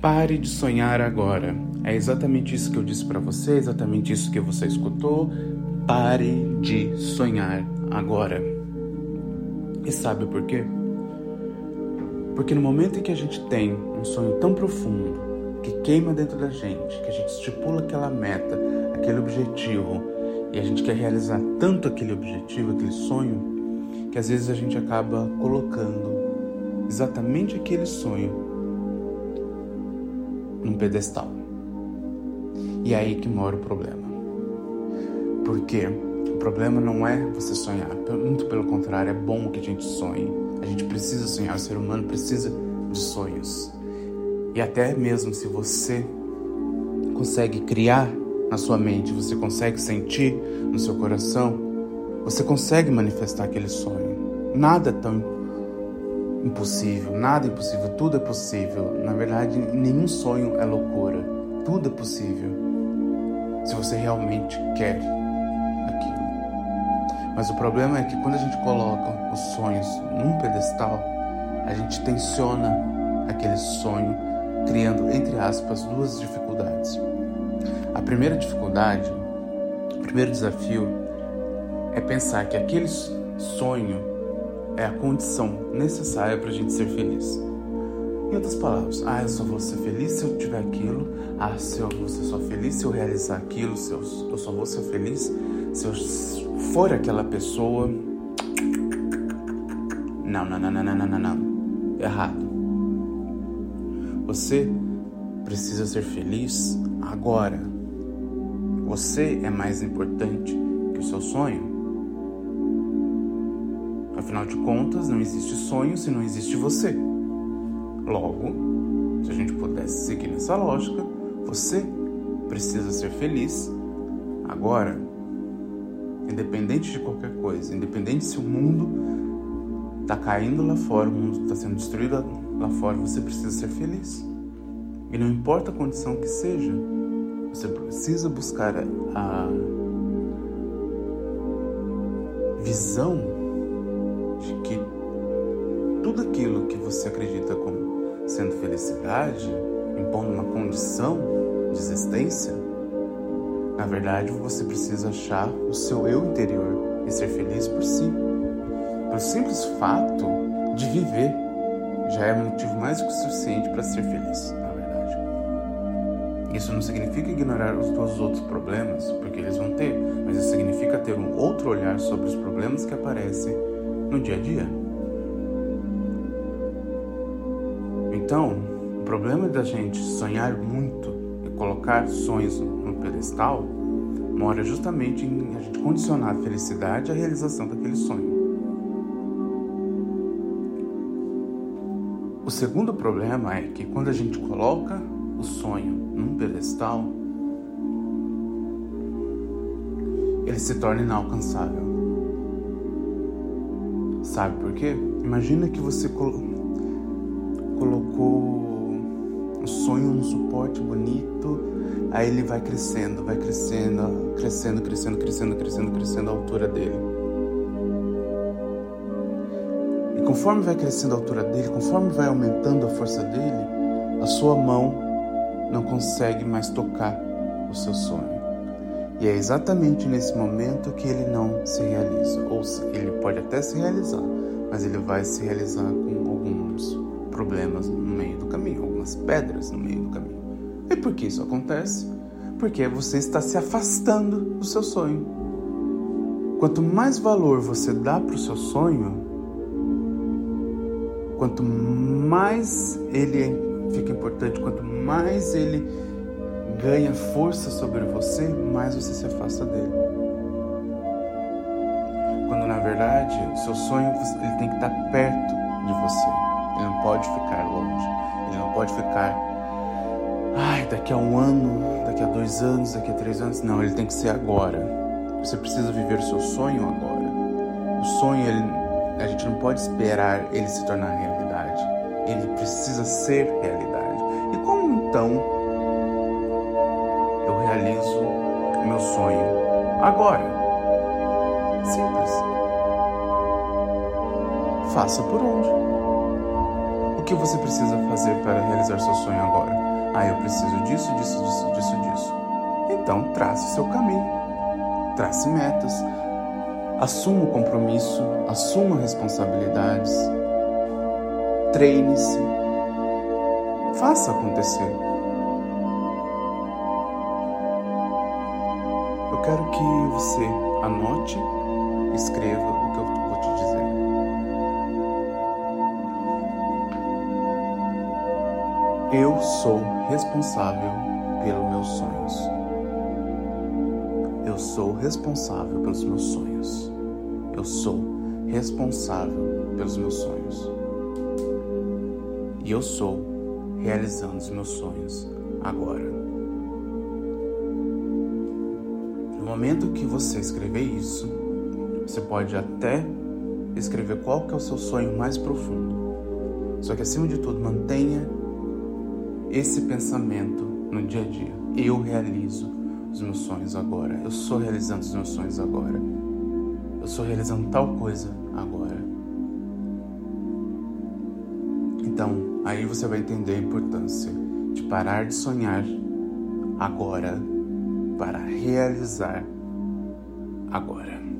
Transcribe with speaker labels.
Speaker 1: Pare de sonhar agora. É exatamente isso que eu disse para você, exatamente isso que você escutou. Pare de sonhar agora. E sabe por quê? Porque no momento em que a gente tem um sonho tão profundo, que queima dentro da gente, que a gente estipula aquela meta, aquele objetivo, e a gente quer realizar tanto aquele objetivo, aquele sonho, que às vezes a gente acaba colocando exatamente aquele sonho num pedestal. E é aí que mora o problema. Porque o problema não é você sonhar, muito pelo contrário, é bom que a gente sonhe. A gente precisa sonhar, o ser humano precisa de sonhos. E até mesmo se você consegue criar na sua mente, você consegue sentir no seu coração, você consegue manifestar aquele sonho. Nada tão impossível, nada é impossível, tudo é possível. Na verdade, nenhum sonho é loucura. Tudo é possível. Se você realmente quer aquilo. Mas o problema é que quando a gente coloca os sonhos num pedestal, a gente tensiona aquele sonho, criando, entre aspas, duas dificuldades. A primeira dificuldade, o primeiro desafio, é pensar que aquele sonho é a condição necessária para a gente ser feliz. Em outras palavras, ah, eu só vou ser feliz se eu tiver aquilo. Ah, se eu vou ser só feliz se eu realizar aquilo. Se eu, eu só vou ser feliz se eu for aquela pessoa. Não, não, não, não, não, não, não. Errado. Você precisa ser feliz agora. Você é mais importante que o seu sonho. Afinal de contas, não existe sonho se não existe você. Logo, se a gente pudesse seguir nessa lógica, você precisa ser feliz agora. Independente de qualquer coisa, independente se o mundo está caindo lá fora, o mundo está sendo destruído lá fora, você precisa ser feliz. E não importa a condição que seja, você precisa buscar a visão de que tudo aquilo que você acredita como sendo felicidade, impondo uma condição de existência, na verdade você precisa achar o seu eu interior e ser feliz por si. Pelo simples fato de viver já é motivo mais do que suficiente para ser feliz, na verdade. Isso não significa ignorar os dois outros problemas, porque eles vão ter, mas isso significa ter um outro olhar sobre os problemas que aparecem no dia a dia. Então, o problema da gente sonhar muito e colocar sonhos no pedestal mora justamente em a gente condicionar a felicidade à realização daquele sonho. O segundo problema é que quando a gente coloca o sonho num pedestal, ele se torna inalcançável. Sabe por quê? Imagina que você colo colocou um sonho num suporte bonito, aí ele vai crescendo, vai crescendo, crescendo, crescendo, crescendo, crescendo, crescendo a altura dele. E conforme vai crescendo a altura dele, conforme vai aumentando a força dele, a sua mão não consegue mais tocar o seu sonho. E é exatamente nesse momento que ele não se realiza. Ou ele pode até se realizar, mas ele vai se realizar com alguns problemas no meio do caminho, algumas pedras no meio do caminho. E por que isso acontece? Porque você está se afastando do seu sonho. Quanto mais valor você dá para o seu sonho, quanto mais ele fica importante, quanto mais ele ganha força sobre você, mais você se afasta dele. Quando na verdade o seu sonho ele tem que estar perto de você. Ele não pode ficar longe. Ele não pode ficar, ai, daqui a um ano, daqui a dois anos, daqui a três anos. Não, ele tem que ser agora. Você precisa viver o seu sonho agora. O sonho, ele, a gente não pode esperar ele se tornar realidade. Ele precisa ser realidade. E como então realizo o meu sonho agora. Simples. Faça por onde. O que você precisa fazer para realizar seu sonho agora? Ah, eu preciso disso, disso, disso, disso, disso. Então, trace seu caminho. Trace metas. Assuma o compromisso, assuma responsabilidades. Treine-se. Faça acontecer. Quero que você anote, escreva o que eu vou te dizer. Eu sou responsável pelos meus sonhos. Eu sou responsável pelos meus sonhos. Eu sou responsável pelos meus sonhos. E eu sou realizando os meus sonhos agora. Momento que você escrever isso, você pode até escrever qual que é o seu sonho mais profundo. Só que acima de tudo, mantenha esse pensamento no dia a dia. Eu realizo os meus sonhos agora. Eu sou realizando os meus sonhos agora. Eu sou realizando tal coisa agora. Então, aí você vai entender a importância de parar de sonhar agora para realizar agora.